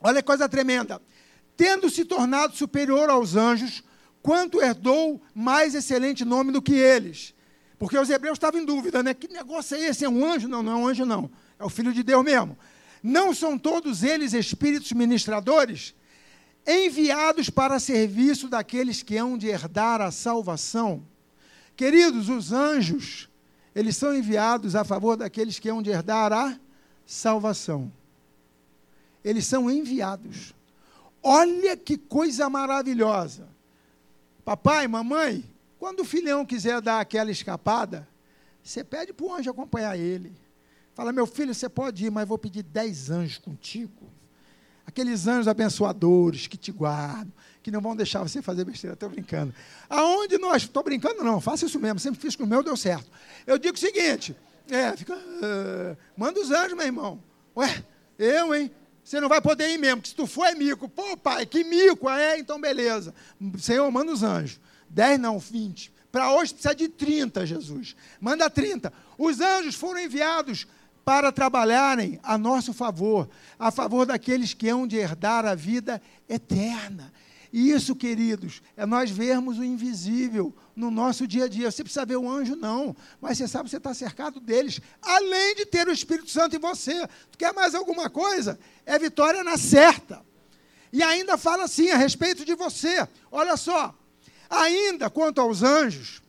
olha que coisa tremenda. Tendo se tornado superior aos anjos, quanto herdou mais excelente nome do que eles. Porque os hebreus estavam em dúvida, né? Que negócio é esse? É um anjo? Não, não é um anjo, não. É o filho de Deus mesmo. Não são todos eles espíritos ministradores, enviados para serviço daqueles que hão de herdar a salvação? Queridos, os anjos, eles são enviados a favor daqueles que hão de herdar a salvação. Eles são enviados. Olha que coisa maravilhosa. Papai, mamãe, quando o filhão quiser dar aquela escapada, você pede para o anjo acompanhar ele. Fala, meu filho, você pode ir, mas vou pedir dez anjos contigo. Aqueles anjos abençoadores que te guardam, que não vão deixar você fazer besteira. Estou brincando. Aonde nós. Estou brincando, não, faça isso mesmo. Sempre fiz com o meu, deu certo. Eu digo o seguinte: é, fica. Uh, manda os anjos, meu irmão. Ué, eu, hein? Você não vai poder ir mesmo, porque se tu for é mico. Pô, pai, que mico. É, então beleza. Senhor, manda os anjos. Dez não, vinte. Para hoje precisa de trinta, Jesus. Manda trinta. Os anjos foram enviados para trabalharem a nosso favor, a favor daqueles que hão de herdar a vida eterna. E isso, queridos, é nós vermos o invisível no nosso dia a dia. Você precisa ver o anjo, não, mas você sabe que você está cercado deles, além de ter o Espírito Santo em você. Tu quer mais alguma coisa? É vitória na certa. E ainda fala assim a respeito de você. Olha só, ainda quanto aos anjos,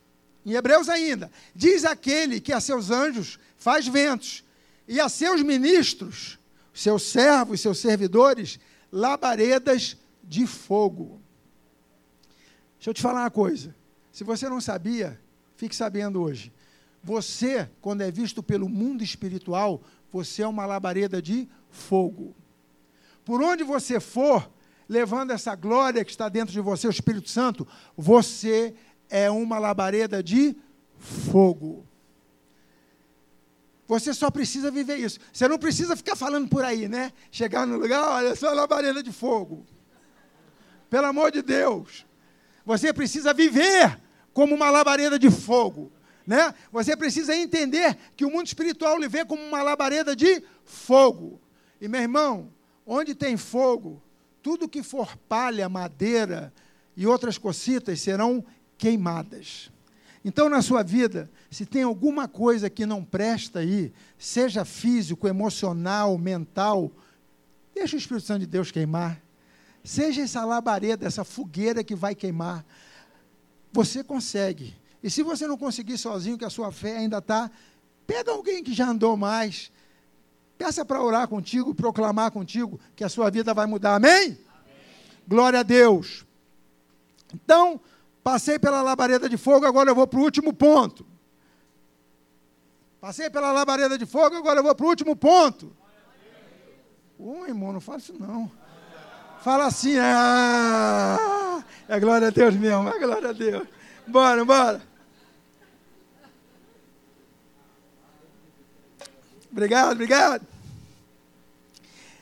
em Hebreus ainda, diz aquele que a seus anjos faz ventos, e a seus ministros, seus servos, seus servidores, labaredas de fogo. Deixa eu te falar uma coisa. Se você não sabia, fique sabendo hoje. você, quando é visto pelo mundo espiritual, você é uma labareda de fogo. Por onde você for, levando essa glória que está dentro de você, o Espírito Santo, você é uma labareda de fogo. Você só precisa viver isso. Você não precisa ficar falando por aí, né? Chegar no lugar, olha, eu sou uma labareda de fogo. Pelo amor de Deus. Você precisa viver como uma labareda de fogo. Né? Você precisa entender que o mundo espiritual lhe vê como uma labareda de fogo. E meu irmão, onde tem fogo, tudo que for palha, madeira e outras cocitas serão queimadas. Então, na sua vida, se tem alguma coisa que não presta aí, seja físico, emocional, mental, deixa o Espírito Santo de Deus queimar. Seja essa labareda, essa fogueira que vai queimar. Você consegue. E se você não conseguir sozinho, que a sua fé ainda está, pega alguém que já andou mais, peça para orar contigo, proclamar contigo, que a sua vida vai mudar. Amém? Amém? Glória a Deus. Então, passei pela labareda de fogo, agora eu vou para o último ponto. Passei pela labareda de fogo, agora eu vou para o último ponto. Ô, irmão, não fala isso não. Fala assim, ah, é glória a Deus mesmo, é glória a Deus. Bora, bora. Obrigado, obrigado.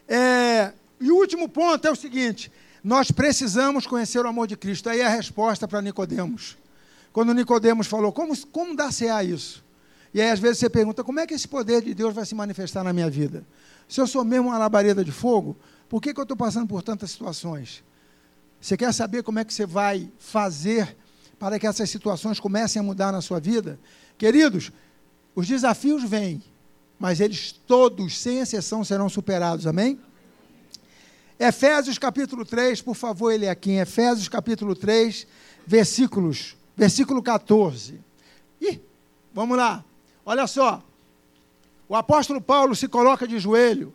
É, e o último ponto é o seguinte: nós precisamos conhecer o amor de Cristo. Aí é a resposta para Nicodemos. Quando Nicodemos falou, como, como dar-se a isso? E aí às vezes você pergunta, como é que esse poder de Deus vai se manifestar na minha vida? Se eu sou mesmo uma labareda de fogo, por que, que eu estou passando por tantas situações? Você quer saber como é que você vai fazer para que essas situações comecem a mudar na sua vida? Queridos, os desafios vêm, mas eles todos, sem exceção, serão superados. Amém? Efésios capítulo 3, por favor, ele é aqui Efésios capítulo 3, versículos, versículo 14. Ih, vamos lá. Olha só. O apóstolo Paulo se coloca de joelho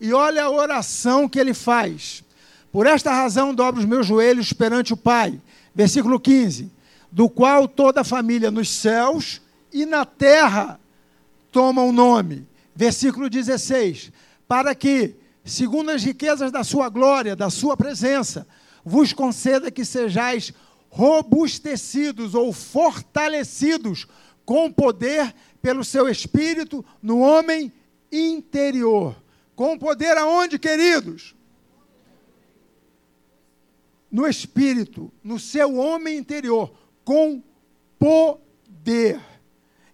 e olha a oração que ele faz. Por esta razão dobro os meus joelhos perante o Pai. Versículo 15. Do qual toda a família nos céus e na terra toma o nome versículo 16: Para que, segundo as riquezas da sua glória, da sua presença, vos conceda que sejais robustecidos ou fortalecidos com poder pelo seu espírito no homem interior. Com poder aonde, queridos? No espírito, no seu homem interior, com poder.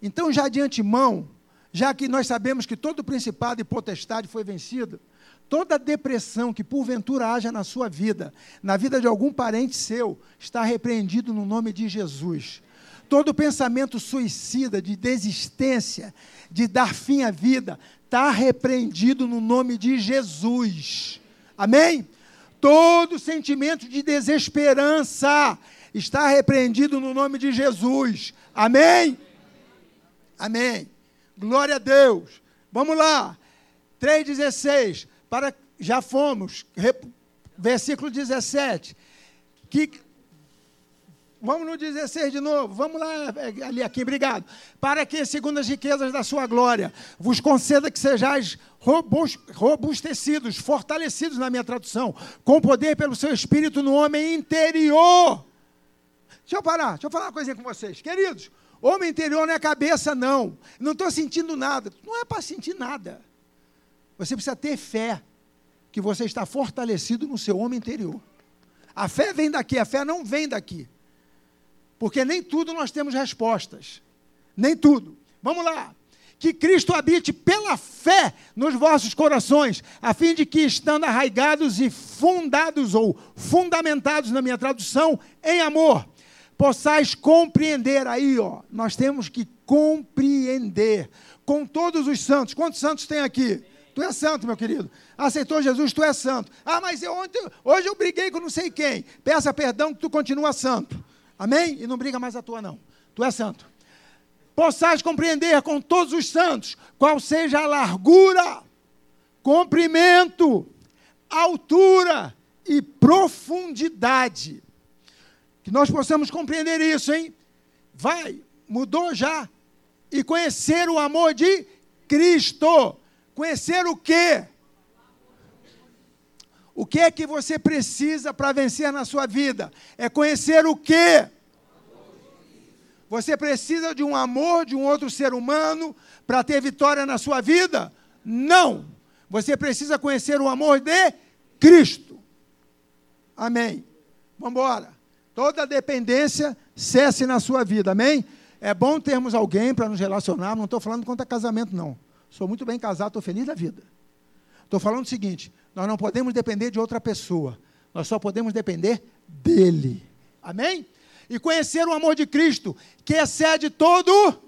Então, já de antemão, já que nós sabemos que todo principado e potestade foi vencido, toda depressão que porventura haja na sua vida, na vida de algum parente seu, está repreendido no nome de Jesus. Todo pensamento suicida, de desistência, de dar fim à vida, está repreendido no nome de Jesus. Amém? Todo sentimento de desesperança está repreendido no nome de Jesus. Amém? Amém. Glória a Deus. Vamos lá. 3,16. Para, já fomos. Versículo 17. Que, vamos no 16 de novo. Vamos lá, é, ali aqui, obrigado. Para que, segundo as riquezas da sua glória, vos conceda que sejais robustecidos, fortalecidos na minha tradução, com poder pelo seu espírito no homem interior. Deixa eu parar, deixa eu falar uma coisinha com vocês. Queridos, Homem interior não é cabeça, não. Não estou sentindo nada. Não é para sentir nada. Você precisa ter fé que você está fortalecido no seu homem interior. A fé vem daqui, a fé não vem daqui. Porque nem tudo nós temos respostas. Nem tudo. Vamos lá. Que Cristo habite pela fé nos vossos corações, a fim de que, estando arraigados e fundados ou fundamentados na minha tradução, em amor, possais compreender. Aí, ó, nós temos que compreender com todos os santos. Quantos santos tem aqui? Tu é santo, meu querido. Aceitou Jesus, tu é santo. Ah, mas eu ontem, hoje eu briguei com não sei quem. Peça perdão que tu continua santo. Amém? E não briga mais a tua, não. Tu é santo. Possais compreender com todos os santos qual seja a largura, comprimento, altura e profundidade que nós possamos compreender isso, hein? Vai, mudou já. E conhecer o amor de Cristo. Conhecer o quê? O que é que você precisa para vencer na sua vida? É conhecer o quê? Você precisa de um amor de um outro ser humano para ter vitória na sua vida? Não. Você precisa conhecer o amor de Cristo. Amém. Vamos embora. Toda dependência cesse na sua vida. Amém? É bom termos alguém para nos relacionar. Não estou falando contra casamento, não. Sou muito bem casado, estou feliz da vida. Estou falando o seguinte: nós não podemos depender de outra pessoa. Nós só podemos depender dele. Amém? E conhecer o amor de Cristo, que excede todo.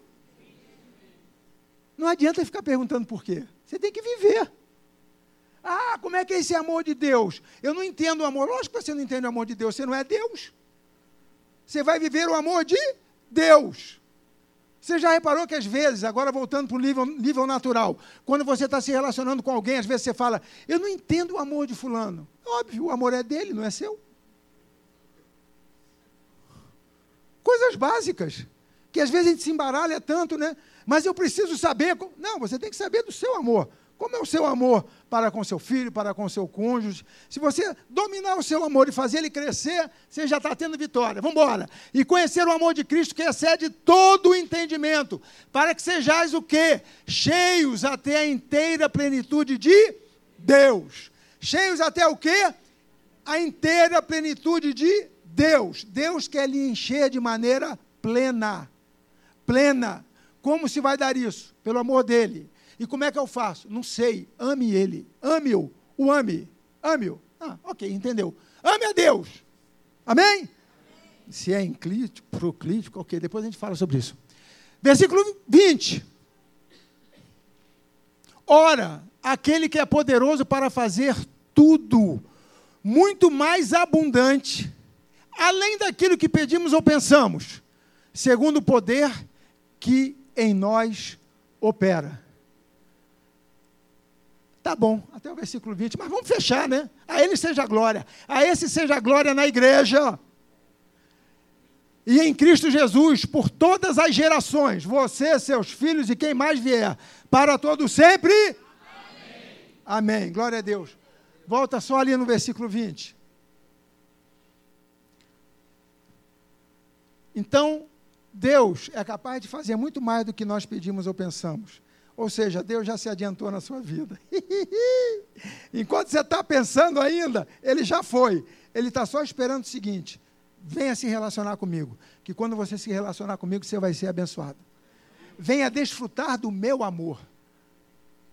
Não adianta ficar perguntando por quê. Você tem que viver. Ah, como é que é esse amor de Deus? Eu não entendo o amor. Lógico que você não entende o amor de Deus, você não é Deus. Você vai viver o amor de Deus. Você já reparou que às vezes, agora voltando para o nível, nível natural, quando você está se relacionando com alguém, às vezes você fala, eu não entendo o amor de fulano. Óbvio, o amor é dele, não é seu. Coisas básicas, que às vezes a gente se embaralha tanto, né? Mas eu preciso saber. Não, você tem que saber do seu amor. Como é o seu amor para com seu filho, para com seu cônjuge? Se você dominar o seu amor e fazer ele crescer, você já está tendo vitória. Vamos embora. E conhecer o amor de Cristo que excede todo o entendimento, para que sejais o quê? Cheios até a inteira plenitude de Deus. Cheios até o quê? A inteira plenitude de Deus. Deus quer lhe encher de maneira plena. Plena. Como se vai dar isso? Pelo amor dele e como é que eu faço? Não sei. Ame ele. Ame-o. O ame. Ame-o. Ah, ok, entendeu. Ame a Deus. Amém? Amém. Se é inclítico, proclítico, ok, depois a gente fala sobre isso. Versículo 20. Ora, aquele que é poderoso para fazer tudo, muito mais abundante, além daquilo que pedimos ou pensamos, segundo o poder que em nós opera. Tá bom, até o versículo 20, mas vamos fechar, né? A ele seja a glória. A esse seja a glória na igreja. E em Cristo Jesus, por todas as gerações, você, seus filhos e quem mais vier, para todo sempre. Amém. Amém. Glória a Deus. Volta só ali no versículo 20. Então, Deus é capaz de fazer muito mais do que nós pedimos ou pensamos. Ou seja, Deus já se adiantou na sua vida. Enquanto você está pensando ainda, Ele já foi. Ele está só esperando o seguinte: venha se relacionar comigo. Que quando você se relacionar comigo, você vai ser abençoado. Venha desfrutar do meu amor.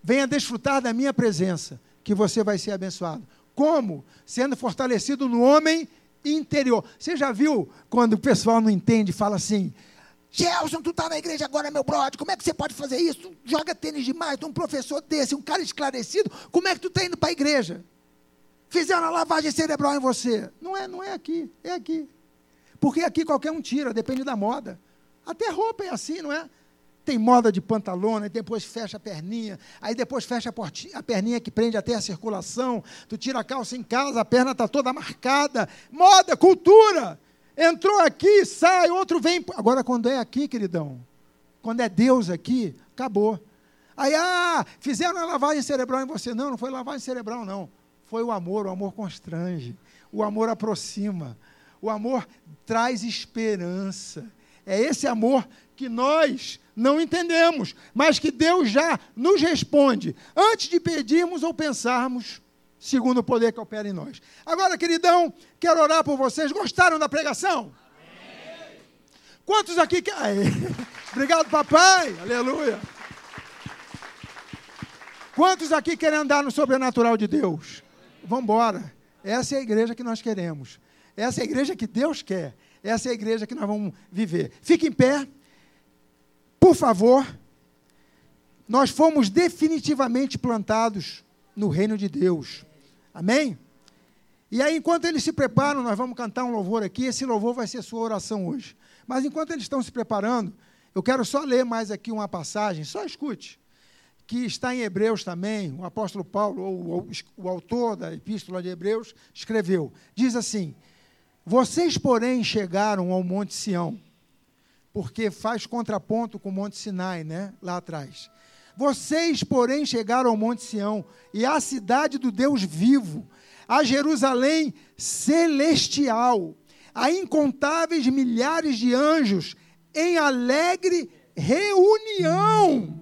Venha desfrutar da minha presença, que você vai ser abençoado. Como? Sendo fortalecido no homem interior. Você já viu quando o pessoal não entende, fala assim: Gelson, tu está na igreja agora, meu brother, como é que você pode fazer isso? Tu joga tênis demais, um professor desse, um cara esclarecido, como é que tu está indo para a igreja? Fizeram a lavagem cerebral em você. Não é, não é aqui, é aqui. Porque aqui qualquer um tira, depende da moda. Até roupa é assim, não é? Tem moda de pantalona, e depois fecha a perninha, aí depois fecha a, a perninha que prende até a circulação, tu tira a calça em casa, a perna está toda marcada. Moda, cultura. Entrou aqui, sai, outro vem. Agora, quando é aqui, queridão, quando é Deus aqui, acabou. Aí, ah, fizeram a lavagem cerebral em você. Não, não foi lavagem cerebral, não. Foi o amor, o amor constrange, o amor aproxima, o amor traz esperança. É esse amor que nós não entendemos, mas que Deus já nos responde antes de pedirmos ou pensarmos segundo o poder que opera em nós. Agora, queridão, quero orar por vocês. Gostaram da pregação? Amém. Quantos aqui querem? Obrigado, papai. Aleluia. Quantos aqui querem andar no sobrenatural de Deus? Vamos embora. Essa é a igreja que nós queremos. Essa é a igreja que Deus quer. Essa é a igreja que nós vamos viver. Fique em pé. Por favor. Nós fomos definitivamente plantados no reino de Deus. Amém? E aí, enquanto eles se preparam, nós vamos cantar um louvor aqui. Esse louvor vai ser sua oração hoje. Mas enquanto eles estão se preparando, eu quero só ler mais aqui uma passagem, só escute, que está em Hebreus também. O apóstolo Paulo, ou o autor da epístola de Hebreus, escreveu: diz assim: Vocês, porém, chegaram ao Monte Sião, porque faz contraponto com o Monte Sinai, né? Lá atrás. Vocês, porém, chegaram ao Monte Sião e à cidade do Deus vivo, a Jerusalém celestial, a incontáveis milhares de anjos em alegre reunião,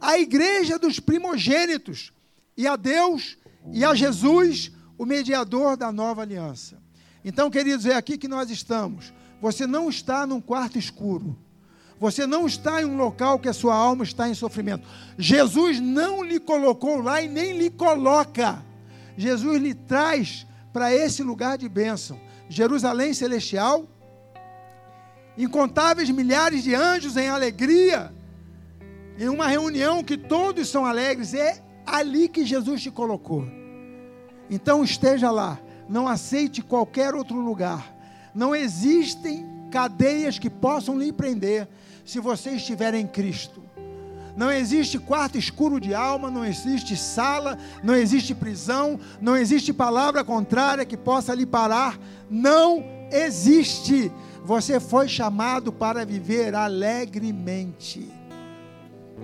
a igreja dos primogênitos, e a Deus e a Jesus, o mediador da nova aliança. Então, queridos, é aqui que nós estamos. Você não está num quarto escuro. Você não está em um local que a sua alma está em sofrimento. Jesus não lhe colocou lá e nem lhe coloca. Jesus lhe traz para esse lugar de bênção. Jerusalém celestial, incontáveis milhares de anjos em alegria, em uma reunião que todos são alegres, é ali que Jesus te colocou. Então esteja lá, não aceite qualquer outro lugar. Não existem cadeias que possam lhe prender se você estiver em Cristo. Não existe quarto escuro de alma, não existe sala, não existe prisão, não existe palavra contrária que possa lhe parar. Não existe. Você foi chamado para viver alegremente.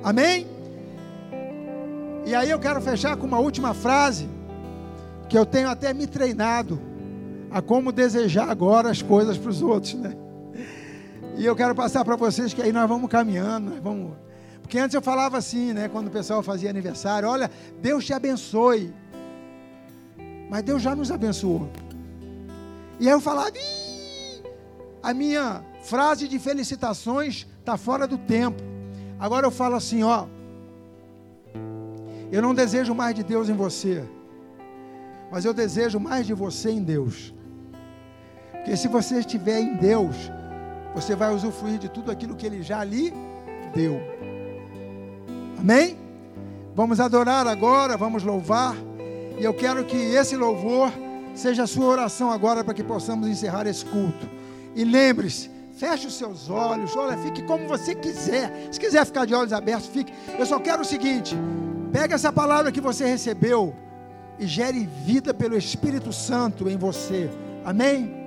Amém? E aí eu quero fechar com uma última frase que eu tenho até me treinado a como desejar agora as coisas para os outros, né? E eu quero passar para vocês que aí nós vamos caminhando, nós vamos. Porque antes eu falava assim, né? Quando o pessoal fazia aniversário, olha, Deus te abençoe. Mas Deus já nos abençoou. E aí eu falava, a minha frase de felicitações está fora do tempo. Agora eu falo assim, ó. Eu não desejo mais de Deus em você, mas eu desejo mais de você em Deus. Porque se você estiver em Deus, você vai usufruir de tudo aquilo que Ele já lhe deu. Amém? Vamos adorar agora, vamos louvar. E eu quero que esse louvor seja a sua oração agora para que possamos encerrar esse culto. E lembre-se, feche os seus olhos, olha, fique como você quiser. Se quiser ficar de olhos abertos, fique. Eu só quero o seguinte: pega essa palavra que você recebeu e gere vida pelo Espírito Santo em você. Amém?